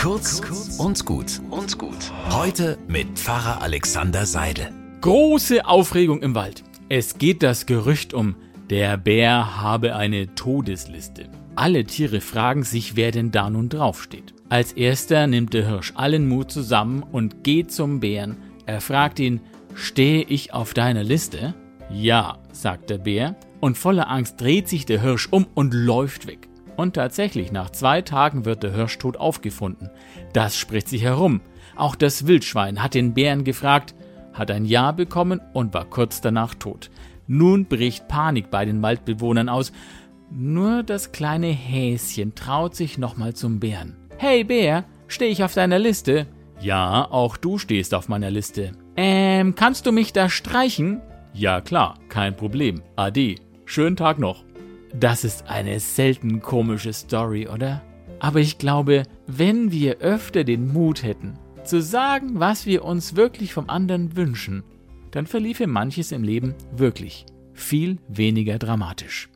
Kurz und gut und gut. Heute mit Pfarrer Alexander Seidel. Große Aufregung im Wald. Es geht das Gerücht um, der Bär habe eine Todesliste. Alle Tiere fragen sich, wer denn da nun draufsteht. Als erster nimmt der Hirsch allen Mut zusammen und geht zum Bären. Er fragt ihn, stehe ich auf deiner Liste? Ja, sagt der Bär, und voller Angst dreht sich der Hirsch um und läuft weg. Und tatsächlich, nach zwei Tagen wird der Hirsch tot aufgefunden. Das spricht sich herum. Auch das Wildschwein hat den Bären gefragt, hat ein Ja bekommen und war kurz danach tot. Nun bricht Panik bei den Waldbewohnern aus. Nur das kleine Häschen traut sich nochmal zum Bären. Hey Bär, stehe ich auf deiner Liste? Ja, auch du stehst auf meiner Liste. Ähm, kannst du mich da streichen? Ja klar, kein Problem. Ade. Schönen Tag noch. Das ist eine selten komische Story, oder? Aber ich glaube, wenn wir öfter den Mut hätten, zu sagen, was wir uns wirklich vom anderen wünschen, dann verliefe manches im Leben wirklich viel weniger dramatisch.